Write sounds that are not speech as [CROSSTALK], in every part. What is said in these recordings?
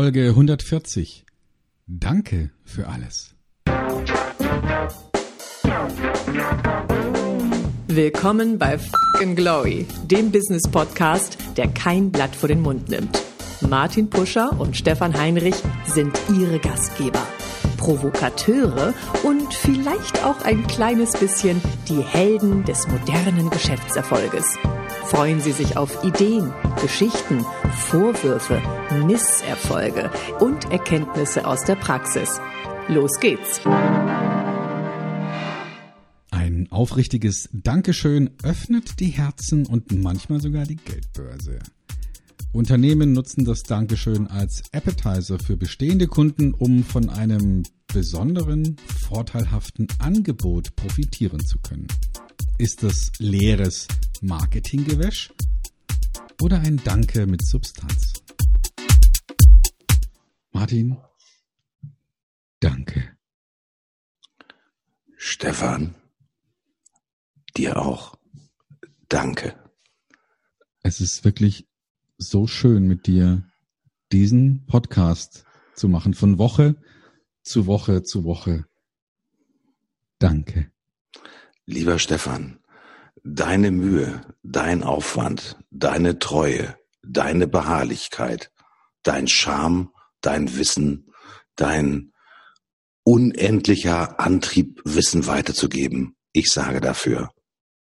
Folge 140. Danke für alles. Willkommen bei Fucking Glory, dem Business Podcast, der kein Blatt vor den Mund nimmt. Martin Puscher und Stefan Heinrich sind ihre Gastgeber. Provokateure und vielleicht auch ein kleines bisschen die Helden des modernen Geschäftserfolges. Freuen Sie sich auf Ideen, Geschichten, Vorwürfe, Misserfolge und Erkenntnisse aus der Praxis. Los geht's! Ein aufrichtiges Dankeschön öffnet die Herzen und manchmal sogar die Geldbörse. Unternehmen nutzen das Dankeschön als Appetizer für bestehende Kunden, um von einem besonderen, vorteilhaften Angebot profitieren zu können. Ist das leeres Marketinggewäsch oder ein Danke mit Substanz? Martin, danke. Stefan, dir auch. Danke. Es ist wirklich so schön mit dir diesen Podcast zu machen, von Woche zu Woche zu Woche. Danke. Lieber Stefan, deine Mühe, dein Aufwand, deine Treue, deine Beharrlichkeit, dein Charme, dein Wissen, dein unendlicher Antrieb, Wissen weiterzugeben. Ich sage dafür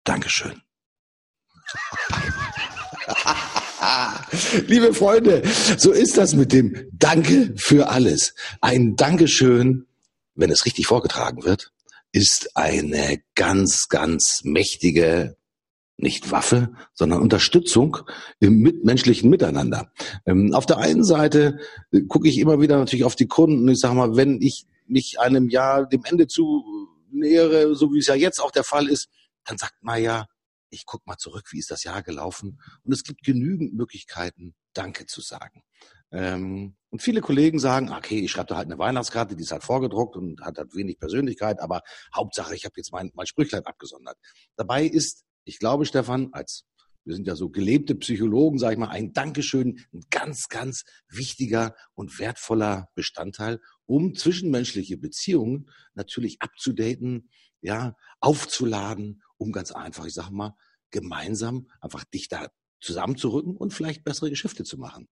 Dankeschön. [LAUGHS] Liebe Freunde, so ist das mit dem Danke für alles. Ein Dankeschön, wenn es richtig vorgetragen wird, ist eine ganz, ganz mächtige nicht Waffe, sondern Unterstützung im mitmenschlichen Miteinander. Ähm, auf der einen Seite äh, gucke ich immer wieder natürlich auf die Kunden. Ich sage mal, wenn ich mich einem Jahr dem Ende zu nähere, so wie es ja jetzt auch der Fall ist, dann sagt man ja, ich guck mal zurück, wie ist das Jahr gelaufen? Und es gibt genügend Möglichkeiten, Danke zu sagen. Ähm, und viele Kollegen sagen, okay, ich schreibe da halt eine Weihnachtskarte, die ist halt vorgedruckt und hat halt wenig Persönlichkeit, aber Hauptsache, ich habe jetzt mein, mein Sprüchlein abgesondert. Dabei ist, ich glaube, Stefan, als wir sind ja so gelebte Psychologen, sage ich mal, ein Dankeschön, ein ganz, ganz wichtiger und wertvoller Bestandteil, um zwischenmenschliche Beziehungen natürlich abzudaten, ja, aufzuladen, um ganz einfach, ich sage mal, gemeinsam einfach dichter zusammenzurücken und vielleicht bessere Geschäfte zu machen.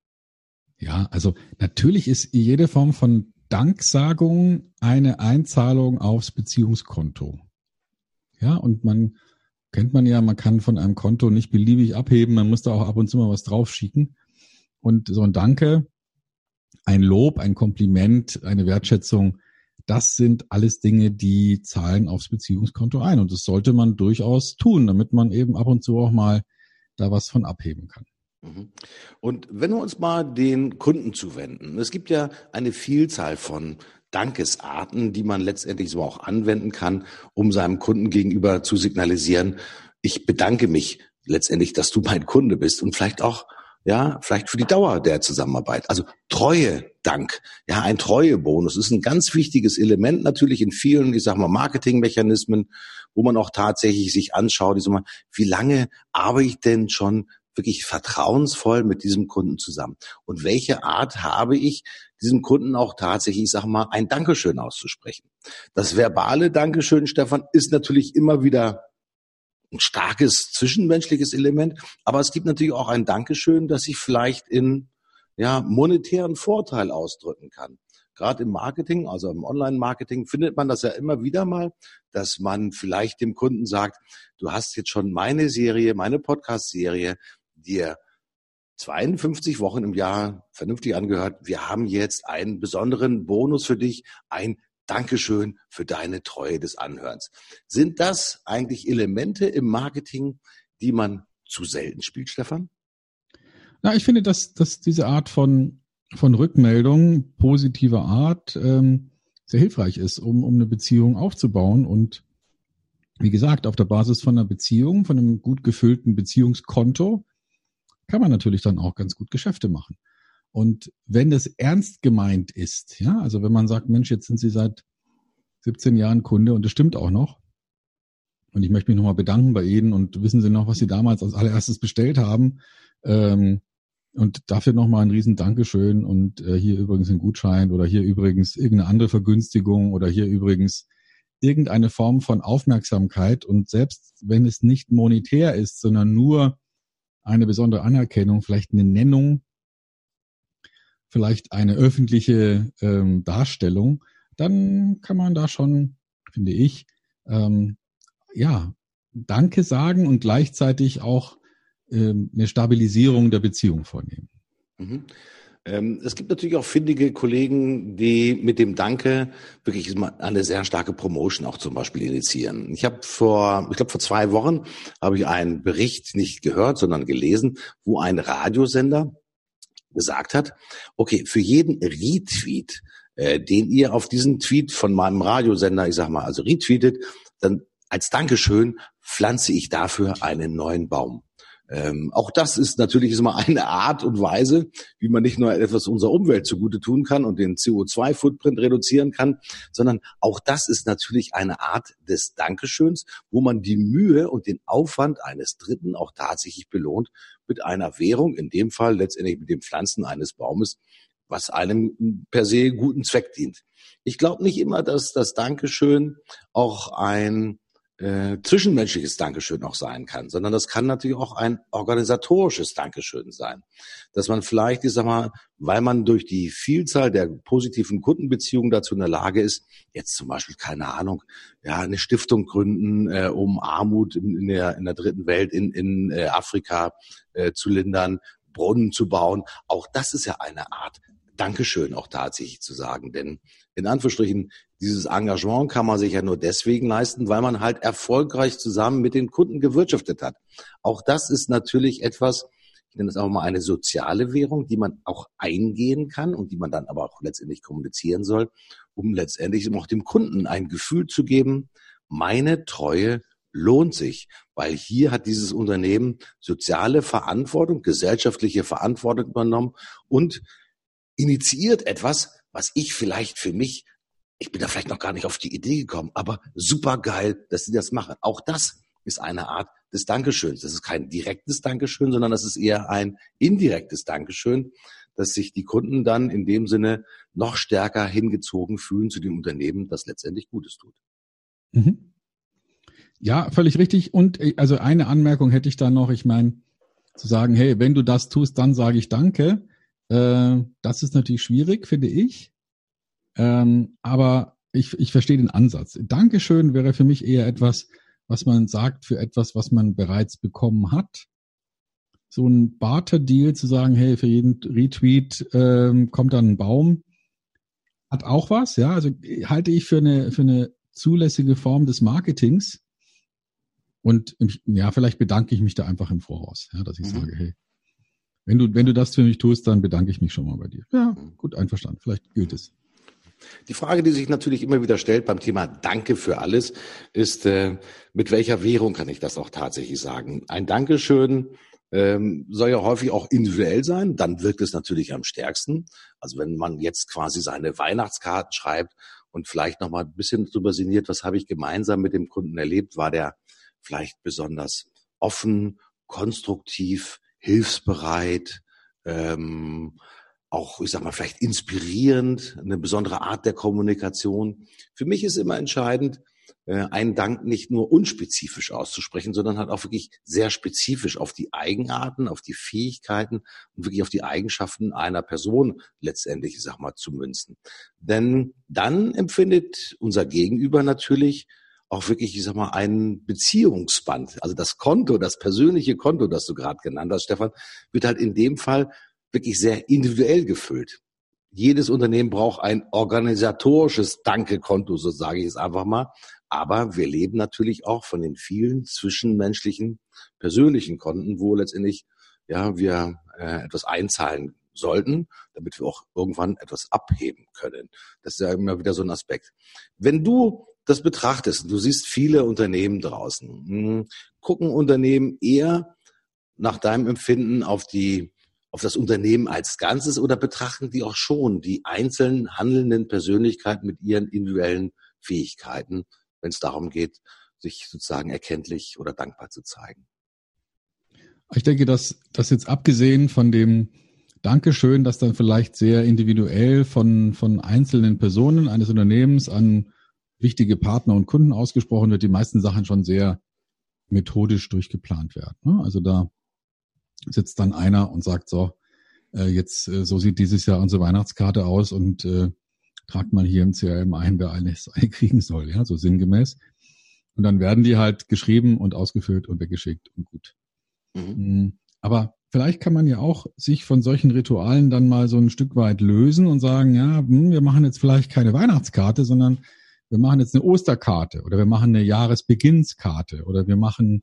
Ja, also natürlich ist jede Form von Danksagung eine Einzahlung aufs Beziehungskonto. Ja, und man kennt man ja, man kann von einem Konto nicht beliebig abheben, man muss da auch ab und zu mal was draufschicken. Und so ein Danke, ein Lob, ein Kompliment, eine Wertschätzung, das sind alles Dinge, die zahlen aufs Beziehungskonto ein. Und das sollte man durchaus tun, damit man eben ab und zu auch mal da was von abheben kann. Mhm. Und wenn wir uns mal den Kunden zuwenden, es gibt ja eine Vielzahl von Dankesarten, die man letztendlich so auch anwenden kann, um seinem Kunden gegenüber zu signalisieren, ich bedanke mich letztendlich, dass du mein Kunde bist und vielleicht auch ja, vielleicht für die Dauer der Zusammenarbeit. Also Treue, Dank, ja, ein Treuebonus ist ein ganz wichtiges Element natürlich in vielen, ich sag mal, Marketingmechanismen, wo man auch tatsächlich sich anschaut, ich sag mal, wie lange arbeite ich denn schon wirklich vertrauensvoll mit diesem Kunden zusammen? Und welche Art habe ich, diesem Kunden auch tatsächlich, ich sag mal, ein Dankeschön auszusprechen? Das verbale Dankeschön, Stefan, ist natürlich immer wieder ein starkes zwischenmenschliches Element, aber es gibt natürlich auch ein Dankeschön, das sich vielleicht in ja, monetären Vorteil ausdrücken kann. Gerade im Marketing, also im Online-Marketing, findet man das ja immer wieder mal, dass man vielleicht dem Kunden sagt, du hast jetzt schon meine Serie, meine Podcast-Serie dir 52 Wochen im Jahr vernünftig angehört. Wir haben jetzt einen besonderen Bonus für dich, ein Dankeschön für deine Treue des Anhörens. Sind das eigentlich Elemente im Marketing, die man zu selten spielt, Stefan? Na, ich finde, dass, dass diese Art von, von Rückmeldung positiver Art ähm, sehr hilfreich ist, um, um eine Beziehung aufzubauen. Und wie gesagt, auf der Basis von einer Beziehung, von einem gut gefüllten Beziehungskonto, kann man natürlich dann auch ganz gut Geschäfte machen. Und wenn das ernst gemeint ist, ja, also wenn man sagt, Mensch, jetzt sind Sie seit 17 Jahren Kunde und das stimmt auch noch. Und ich möchte mich nochmal bedanken bei Ihnen und wissen Sie noch, was Sie damals als allererstes bestellt haben? Ähm, Und dafür nochmal ein riesen Dankeschön und äh, hier übrigens ein Gutschein oder hier übrigens irgendeine andere Vergünstigung oder hier übrigens irgendeine Form von Aufmerksamkeit. Und selbst wenn es nicht monetär ist, sondern nur eine besondere Anerkennung, vielleicht eine Nennung, vielleicht eine öffentliche ähm, Darstellung, dann kann man da schon, finde ich, ähm, ja, Danke sagen und gleichzeitig auch ähm, eine Stabilisierung der Beziehung vornehmen. Mhm. Ähm, es gibt natürlich auch findige Kollegen, die mit dem Danke wirklich eine sehr starke Promotion auch zum Beispiel initiieren. Ich habe vor, ich glaube vor zwei Wochen habe ich einen Bericht nicht gehört, sondern gelesen, wo ein Radiosender gesagt hat, okay, für jeden Retweet, äh, den ihr auf diesen Tweet von meinem Radiosender, ich sag mal, also retweetet, dann als Dankeschön pflanze ich dafür einen neuen Baum. Ähm, auch das ist natürlich immer eine Art und Weise, wie man nicht nur etwas unserer Umwelt zugute tun kann und den CO2-Footprint reduzieren kann, sondern auch das ist natürlich eine Art des Dankeschöns, wo man die Mühe und den Aufwand eines Dritten auch tatsächlich belohnt mit einer Währung, in dem Fall letztendlich mit dem Pflanzen eines Baumes, was einem per se guten Zweck dient. Ich glaube nicht immer, dass das Dankeschön auch ein äh, zwischenmenschliches Dankeschön auch sein kann, sondern das kann natürlich auch ein organisatorisches Dankeschön sein. Dass man vielleicht, ich sag mal, weil man durch die Vielzahl der positiven Kundenbeziehungen dazu in der Lage ist, jetzt zum Beispiel, keine Ahnung, ja, eine Stiftung gründen, äh, um Armut in, in, der, in der dritten Welt, in, in äh, Afrika äh, zu lindern, Brunnen zu bauen. Auch das ist ja eine Art Dankeschön auch tatsächlich zu sagen. Denn in Anführungsstrichen, dieses Engagement kann man sich ja nur deswegen leisten, weil man halt erfolgreich zusammen mit den Kunden gewirtschaftet hat. Auch das ist natürlich etwas, ich nenne das auch mal eine soziale Währung, die man auch eingehen kann und die man dann aber auch letztendlich kommunizieren soll, um letztendlich auch dem Kunden ein Gefühl zu geben, meine Treue lohnt sich, weil hier hat dieses Unternehmen soziale Verantwortung, gesellschaftliche Verantwortung übernommen und initiiert etwas, was ich vielleicht für mich, ich bin da vielleicht noch gar nicht auf die Idee gekommen, aber super geil, dass sie das machen. Auch das ist eine Art des Dankeschöns. Das ist kein direktes Dankeschön, sondern das ist eher ein indirektes Dankeschön, dass sich die Kunden dann in dem Sinne noch stärker hingezogen fühlen zu dem Unternehmen, das letztendlich Gutes tut. Mhm. Ja, völlig richtig. Und äh, also eine Anmerkung hätte ich da noch. Ich meine, zu sagen, hey, wenn du das tust, dann sage ich Danke. Äh, das ist natürlich schwierig, finde ich. Ähm, aber ich, ich verstehe den Ansatz. Dankeschön wäre für mich eher etwas, was man sagt für etwas, was man bereits bekommen hat. So ein Barter-Deal zu sagen, hey, für jeden Retweet ähm, kommt dann ein Baum, hat auch was, ja. Also halte ich für eine, für eine zulässige Form des Marketings. Und ja, vielleicht bedanke ich mich da einfach im Voraus, ja, dass ich mhm. sage, hey, wenn du, wenn du das für mich tust, dann bedanke ich mich schon mal bei dir. Ja, gut, einverstanden. Vielleicht gilt es. Die Frage, die sich natürlich immer wieder stellt beim Thema Danke für alles, ist, äh, mit welcher Währung kann ich das auch tatsächlich sagen? Ein Dankeschön ähm, soll ja häufig auch individuell sein, dann wirkt es natürlich am stärksten. Also wenn man jetzt quasi seine Weihnachtskarten schreibt und vielleicht noch mal ein bisschen drüber sinniert, was habe ich gemeinsam mit dem Kunden erlebt, war der vielleicht besonders offen, konstruktiv, hilfsbereit, ähm, auch, ich sag mal, vielleicht inspirierend, eine besondere Art der Kommunikation. Für mich ist immer entscheidend, äh, einen Dank nicht nur unspezifisch auszusprechen, sondern halt auch wirklich sehr spezifisch auf die Eigenarten, auf die Fähigkeiten und wirklich auf die Eigenschaften einer Person letztendlich, ich sag mal, zu münzen. Denn dann empfindet unser Gegenüber natürlich auch wirklich, ich sag mal, ein Beziehungsband. Also das Konto, das persönliche Konto, das du gerade genannt hast, Stefan, wird halt in dem Fall wirklich sehr individuell gefüllt. Jedes Unternehmen braucht ein organisatorisches Danke-Konto, so sage ich es einfach mal. Aber wir leben natürlich auch von den vielen zwischenmenschlichen, persönlichen Konten, wo letztendlich ja wir äh, etwas einzahlen sollten, damit wir auch irgendwann etwas abheben können. Das ist ja immer wieder so ein Aspekt. Wenn du das betrachtest, du siehst viele Unternehmen draußen, hm, gucken Unternehmen eher nach deinem Empfinden auf die auf das Unternehmen als Ganzes oder betrachten die auch schon die einzelnen handelnden Persönlichkeiten mit ihren individuellen Fähigkeiten, wenn es darum geht, sich sozusagen erkenntlich oder dankbar zu zeigen? Ich denke, dass das jetzt abgesehen von dem Dankeschön, das dann vielleicht sehr individuell von, von einzelnen Personen eines Unternehmens an wichtige Partner und Kunden ausgesprochen wird, die meisten Sachen schon sehr methodisch durchgeplant werden. Ne? Also da sitzt dann einer und sagt so, äh, jetzt äh, so sieht dieses Jahr unsere Weihnachtskarte aus und äh, tragt mal hier im CRM ein, wer alles [LAUGHS] kriegen soll, ja, so sinngemäß. Und dann werden die halt geschrieben und ausgefüllt und weggeschickt und gut. Mhm. Mm, aber vielleicht kann man ja auch sich von solchen Ritualen dann mal so ein Stück weit lösen und sagen, ja, hm, wir machen jetzt vielleicht keine Weihnachtskarte, sondern wir machen jetzt eine Osterkarte oder wir machen eine Jahresbeginnskarte oder wir machen,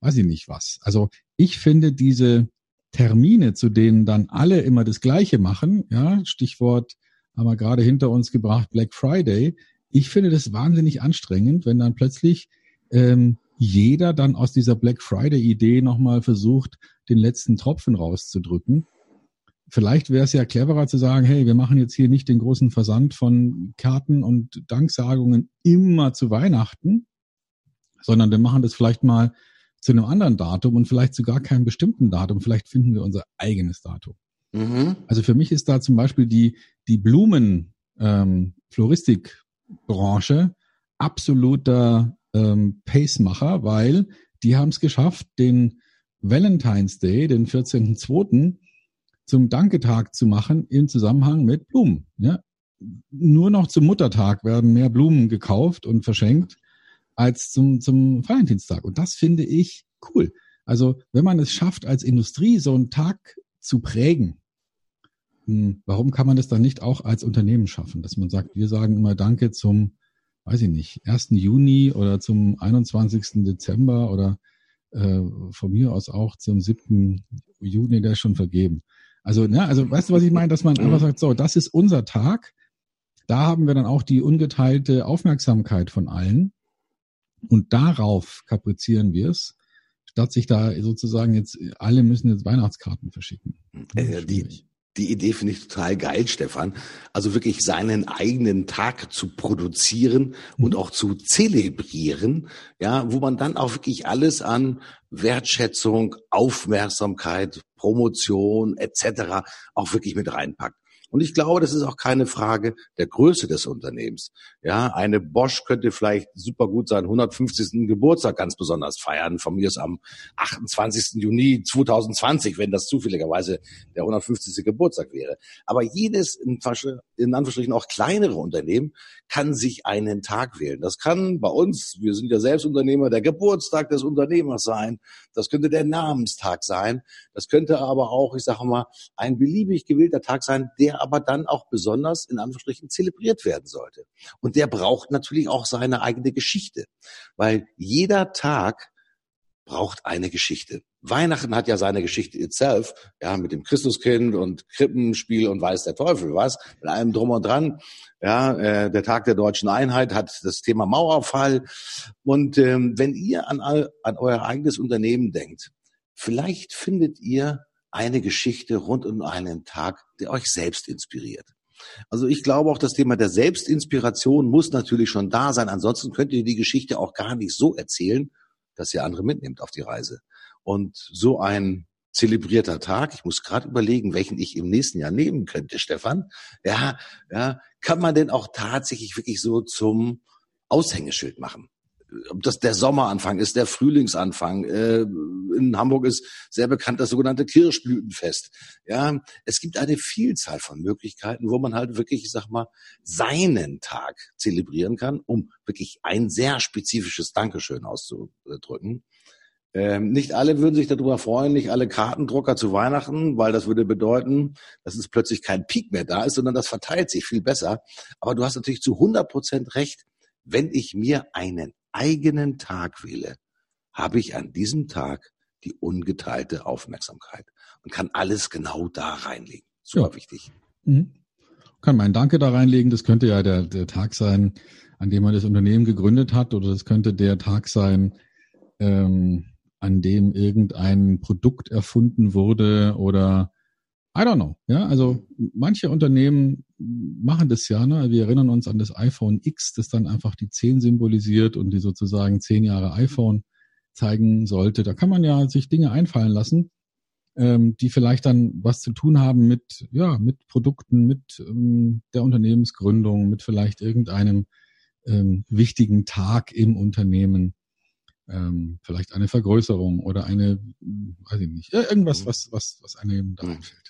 weiß ich nicht was. Also ich finde diese Termine, zu denen dann alle immer das Gleiche machen, ja, Stichwort haben wir gerade hinter uns gebracht, Black Friday. Ich finde das wahnsinnig anstrengend, wenn dann plötzlich ähm, jeder dann aus dieser Black Friday-Idee nochmal versucht, den letzten Tropfen rauszudrücken vielleicht wäre es ja cleverer zu sagen, hey, wir machen jetzt hier nicht den großen Versand von Karten und Danksagungen immer zu Weihnachten, sondern wir machen das vielleicht mal zu einem anderen Datum und vielleicht sogar keinem bestimmten Datum. Vielleicht finden wir unser eigenes Datum. Mhm. Also für mich ist da zum Beispiel die, die Blumen, ähm, Floristikbranche absoluter ähm, Pacemacher, weil die haben es geschafft, den Valentine's Day, den 14.2., zum Danketag zu machen im Zusammenhang mit Blumen. Ja? Nur noch zum Muttertag werden mehr Blumen gekauft und verschenkt als zum, zum Valentinstag. Und das finde ich cool. Also wenn man es schafft, als Industrie so einen Tag zu prägen, hm, warum kann man das dann nicht auch als Unternehmen schaffen? Dass man sagt, wir sagen immer Danke zum, weiß ich nicht, 1. Juni oder zum 21. Dezember oder äh, von mir aus auch zum 7. Juni, der ist schon vergeben. Also, ne, also weißt du, was ich meine? Dass man einfach sagt, so, das ist unser Tag. Da haben wir dann auch die ungeteilte Aufmerksamkeit von allen. Und darauf kaprizieren wir es, statt sich da sozusagen jetzt, alle müssen jetzt Weihnachtskarten verschicken. Äh, die, die Idee finde ich total geil, Stefan. Also wirklich seinen eigenen Tag zu produzieren und mhm. auch zu zelebrieren, ja, wo man dann auch wirklich alles an Wertschätzung, Aufmerksamkeit, Promotion etc. auch wirklich mit reinpackt. Und ich glaube, das ist auch keine Frage der Größe des Unternehmens. Ja, eine Bosch könnte vielleicht super gut seinen 150. Geburtstag ganz besonders feiern, von mir ist am 28. Juni 2020, wenn das zufälligerweise der 150. Geburtstag wäre. Aber jedes, in, in Anführungsstrichen auch kleinere Unternehmen, kann sich einen Tag wählen. Das kann bei uns, wir sind ja selbst Unternehmer, der Geburtstag des Unternehmers sein. Das könnte der Namenstag sein. Das könnte aber auch, ich sage mal, ein beliebig gewählter Tag sein, der aber dann auch besonders in Anführungsstrichen zelebriert werden sollte. Und der braucht natürlich auch seine eigene Geschichte, weil jeder Tag braucht eine Geschichte. Weihnachten hat ja seine Geschichte itself, ja, mit dem Christuskind und Krippenspiel und weiß der Teufel was, mit allem drum und dran. Ja, äh, der Tag der deutschen Einheit hat das Thema Mauerfall. Und ähm, wenn ihr an, all, an euer eigenes Unternehmen denkt, vielleicht findet ihr eine Geschichte rund um einen Tag, der euch selbst inspiriert. Also ich glaube auch, das Thema der Selbstinspiration muss natürlich schon da sein. Ansonsten könnt ihr die Geschichte auch gar nicht so erzählen, dass ihr andere mitnehmt auf die Reise. Und so ein zelebrierter Tag, ich muss gerade überlegen, welchen ich im nächsten Jahr nehmen könnte, Stefan. Ja, ja, kann man denn auch tatsächlich wirklich so zum Aushängeschild machen? Ob das der Sommeranfang ist, der Frühlingsanfang. Äh, in Hamburg ist sehr bekannt das sogenannte Kirschblütenfest. Ja, es gibt eine Vielzahl von Möglichkeiten, wo man halt wirklich, ich sag mal, seinen Tag zelebrieren kann, um wirklich ein sehr spezifisches Dankeschön auszudrücken. Ähm, nicht alle würden sich darüber freuen, nicht alle Kartendrucker zu Weihnachten, weil das würde bedeuten, dass es plötzlich kein Peak mehr da ist, sondern das verteilt sich viel besser. Aber du hast natürlich zu 100 Prozent recht, wenn ich mir einen eigenen Tag wähle, habe ich an diesem Tag die ungeteilte Aufmerksamkeit und kann alles genau da reinlegen. Super ja. wichtig. Mhm. Kann mein Danke da reinlegen. Das könnte ja der, der Tag sein, an dem man das Unternehmen gegründet hat, oder das könnte der Tag sein, ähm, an dem irgendein Produkt erfunden wurde oder I don't know. Ja, also manche Unternehmen machen das ja. Ne? Wir erinnern uns an das iPhone X, das dann einfach die 10 symbolisiert und die sozusagen 10 Jahre iPhone zeigen sollte. Da kann man ja sich Dinge einfallen lassen. ähm, die vielleicht dann was zu tun haben mit, ja, mit Produkten, mit ähm, der Unternehmensgründung, mit vielleicht irgendeinem ähm, wichtigen Tag im Unternehmen, ähm, vielleicht eine Vergrößerung oder eine, weiß ich nicht, irgendwas, mhm. was, was, was einem da einfällt.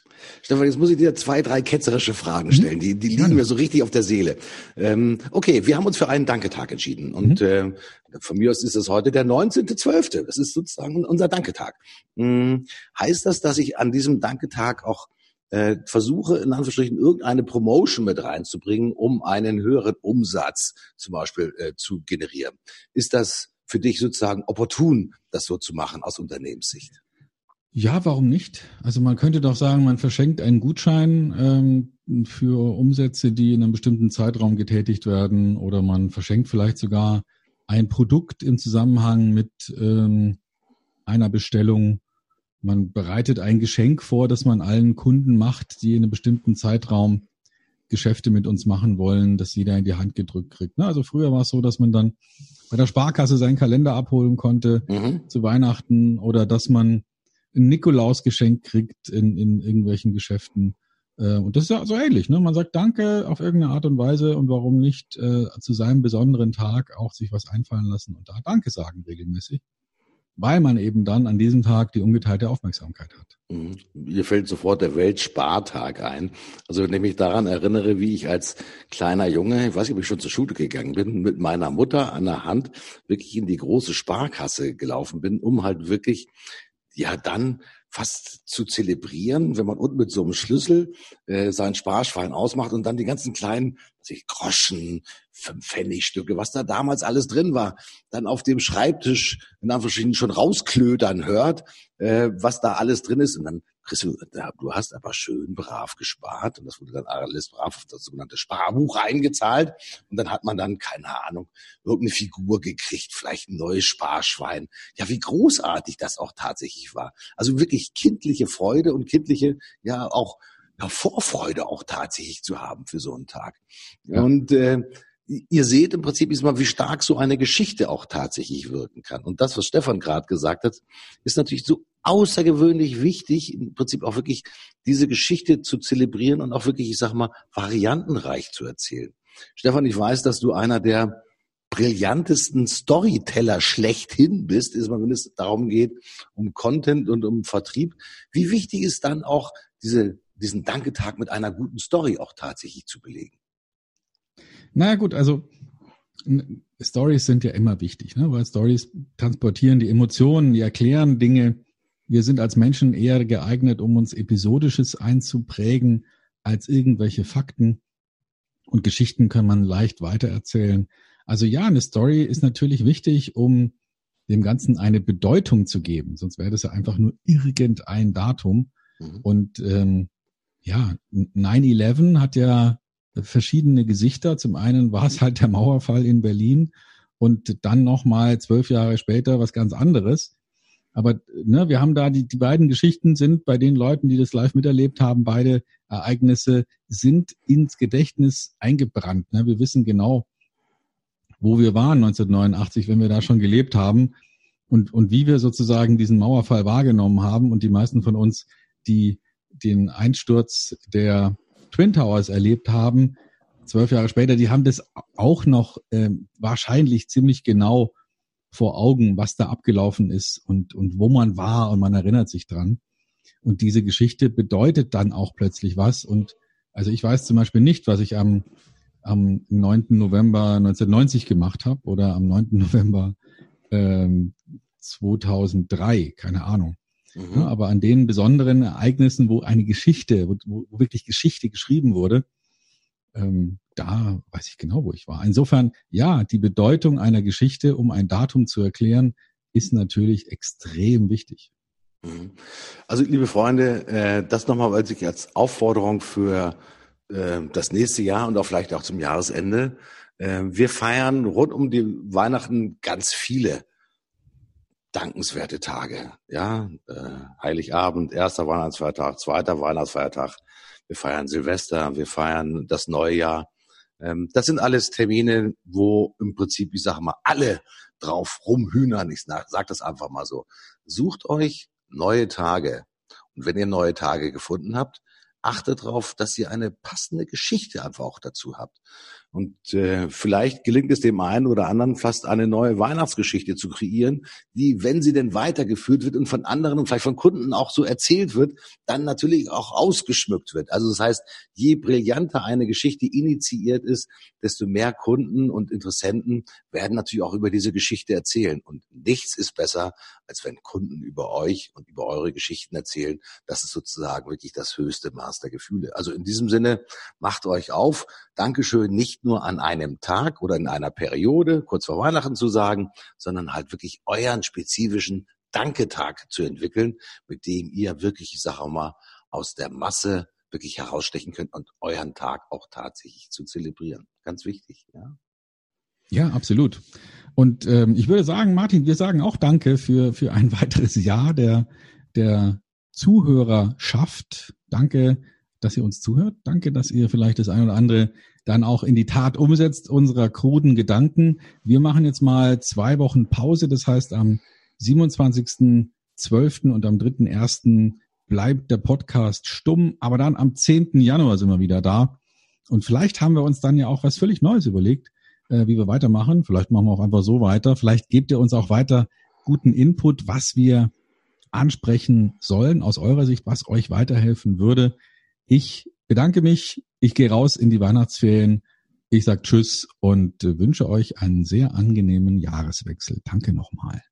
Stefan, jetzt muss ich dir zwei, drei ketzerische Fragen mhm. stellen. Die, die liegen mir so richtig auf der Seele. Ähm, okay, wir haben uns für einen Danketag entschieden. Und mhm. äh, von mir aus ist es heute der 19.12. Das ist sozusagen unser Danketag. Hm, heißt das, dass ich an diesem Danketag auch äh, versuche, in Anführungsstrichen, irgendeine Promotion mit reinzubringen, um einen höheren Umsatz zum Beispiel äh, zu generieren? Ist das für dich sozusagen opportun, das so zu machen aus Unternehmenssicht? Ja, warum nicht? Also man könnte doch sagen, man verschenkt einen Gutschein ähm, für Umsätze, die in einem bestimmten Zeitraum getätigt werden, oder man verschenkt vielleicht sogar ein Produkt im Zusammenhang mit ähm, einer Bestellung. Man bereitet ein Geschenk vor, das man allen Kunden macht, die in einem bestimmten Zeitraum Geschäfte mit uns machen wollen, dass jeder in die Hand gedrückt kriegt. Ne? Also früher war es so, dass man dann bei der Sparkasse seinen Kalender abholen konnte mhm. zu Weihnachten oder dass man ein Nikolaus geschenkt kriegt in, in irgendwelchen Geschäften. Äh, und das ist ja so ähnlich. Ne? Man sagt Danke auf irgendeine Art und Weise und warum nicht äh, zu seinem besonderen Tag auch sich was einfallen lassen und da Danke sagen regelmäßig. Weil man eben dann an diesem Tag die ungeteilte Aufmerksamkeit hat. Mhm. Mir fällt sofort der Weltspartag ein. Also wenn ich mich daran erinnere, wie ich als kleiner Junge, ich weiß nicht, ob ich schon zur Schule gegangen bin, mit meiner Mutter an der Hand wirklich in die große Sparkasse gelaufen bin, um halt wirklich ja dann fast zu zelebrieren, wenn man unten mit so einem Schlüssel äh, seinen Sparschwein ausmacht und dann die ganzen kleinen sich Groschen, fünf Pfennigstücke, was da damals alles drin war, dann auf dem Schreibtisch in Anführungsstrichen schon rausklötern hört, äh, was da alles drin ist. Und dann kriegst du, du hast aber schön brav gespart und das wurde dann alles brav auf das sogenannte Sparbuch eingezahlt und dann hat man dann, keine Ahnung, irgendeine Figur gekriegt, vielleicht ein neues Sparschwein. Ja, wie großartig das auch tatsächlich war. Also wirklich kindliche Freude und kindliche, ja auch ja, Vorfreude auch tatsächlich zu haben für so einen Tag. Ja. Und äh, ihr seht im Prinzip ist mal, wie stark so eine Geschichte auch tatsächlich wirken kann. Und das, was Stefan gerade gesagt hat, ist natürlich so außergewöhnlich wichtig, im Prinzip auch wirklich diese Geschichte zu zelebrieren und auch wirklich, ich sag mal, variantenreich zu erzählen. Stefan, ich weiß, dass du einer der brillantesten Storyteller schlechthin bist, ist man, wenn es darum geht, um Content und um Vertrieb. Wie wichtig ist dann auch diese, diesen Danketag mit einer guten Story auch tatsächlich zu belegen? Na gut, also Stories sind ja immer wichtig, ne? weil Stories transportieren die Emotionen, die erklären Dinge. Wir sind als Menschen eher geeignet, um uns Episodisches einzuprägen, als irgendwelche Fakten. Und Geschichten kann man leicht weitererzählen. Also ja, eine Story ist natürlich wichtig, um dem Ganzen eine Bedeutung zu geben. Sonst wäre das ja einfach nur irgendein Datum. Mhm. Und ähm, ja, 9-11 hat ja verschiedene Gesichter. Zum einen war es halt der Mauerfall in Berlin und dann nochmal zwölf Jahre später was ganz anderes. Aber ne, wir haben da die, die beiden Geschichten sind bei den Leuten, die das live miterlebt haben, beide Ereignisse sind ins Gedächtnis eingebrannt. Ne? Wir wissen genau, wo wir waren 1989, wenn wir da schon gelebt haben und, und wie wir sozusagen diesen Mauerfall wahrgenommen haben. Und die meisten von uns, die den Einsturz der Twin Towers erlebt haben, zwölf Jahre später, die haben das auch noch äh, wahrscheinlich ziemlich genau vor Augen, was da abgelaufen ist und, und wo man war und man erinnert sich dran. Und diese Geschichte bedeutet dann auch plötzlich was. Und also ich weiß zum Beispiel nicht, was ich am, am 9. November 1990 gemacht habe oder am 9. [LAUGHS] November ähm, 2003, keine Ahnung. Mhm. Ja, aber an den besonderen Ereignissen, wo eine Geschichte, wo, wo wirklich Geschichte geschrieben wurde, ähm, da weiß ich genau, wo ich war. Insofern, ja, die Bedeutung einer Geschichte, um ein Datum zu erklären, ist natürlich extrem wichtig. Mhm. Also, liebe Freunde, äh, das nochmal weil ich als Aufforderung für äh, das nächste Jahr und auch vielleicht auch zum Jahresende. Äh, wir feiern rund um die Weihnachten ganz viele dankenswerte Tage. Ja, äh, Heiligabend, erster Weihnachtsfeiertag, zweiter Weihnachtsfeiertag. Wir feiern Silvester, wir feiern das neue Jahr. Ähm, das sind alles Termine, wo im Prinzip, ich sage mal, alle drauf rumhühnern. Ich sag das einfach mal so. Sucht euch neue Tage Und wenn ihr neue Tage gefunden habt, achtet darauf, dass ihr eine passende Geschichte einfach auch dazu habt. Und äh, vielleicht gelingt es dem einen oder anderen fast eine neue Weihnachtsgeschichte zu kreieren, die, wenn sie denn weitergeführt wird und von anderen und vielleicht von Kunden auch so erzählt wird, dann natürlich auch ausgeschmückt wird. Also das heißt, je brillanter eine Geschichte initiiert ist, desto mehr Kunden und Interessenten werden natürlich auch über diese Geschichte erzählen. Und nichts ist besser, als wenn Kunden über euch und über eure Geschichten erzählen. Das ist sozusagen wirklich das höchste Maß der Gefühle. Also in diesem Sinne, macht euch auf. Dankeschön nicht nur an einem Tag oder in einer Periode, kurz vor Weihnachten zu sagen, sondern halt wirklich euren spezifischen Danketag zu entwickeln, mit dem ihr wirklich, ich sage mal, aus der Masse wirklich herausstechen könnt und euren Tag auch tatsächlich zu zelebrieren. Ganz wichtig, ja. Ja, absolut. Und ähm, ich würde sagen, Martin, wir sagen auch Danke für für ein [LAUGHS] weiteres Jahr der der Zuhörerschaft. Danke, dass ihr uns zuhört. Danke, dass ihr vielleicht das ein oder andere dann auch in die Tat umsetzt, unserer kruden Gedanken. Wir machen jetzt mal zwei Wochen Pause. Das heißt, am 27.12. und am 3.1. bleibt der Podcast stumm. Aber dann am 10. Januar sind wir wieder da. Und vielleicht haben wir uns dann ja auch was völlig Neues überlegt, äh, wie wir weitermachen. Vielleicht machen wir auch einfach so weiter. Vielleicht gebt ihr uns auch weiter guten Input, was wir ansprechen sollen aus eurer Sicht, was euch weiterhelfen würde. Ich bedanke mich. Ich gehe raus in die Weihnachtsferien. Ich sage Tschüss und wünsche euch einen sehr angenehmen Jahreswechsel. Danke nochmal.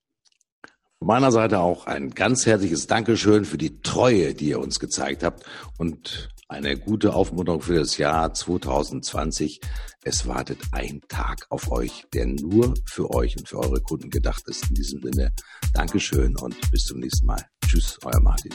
Von meiner Seite auch ein ganz herzliches Dankeschön für die Treue, die ihr uns gezeigt habt und eine gute Aufmunterung für das Jahr 2020. Es wartet ein Tag auf euch, der nur für euch und für eure Kunden gedacht ist. In diesem Sinne, Dankeschön und bis zum nächsten Mal. Tschüss, euer Martin.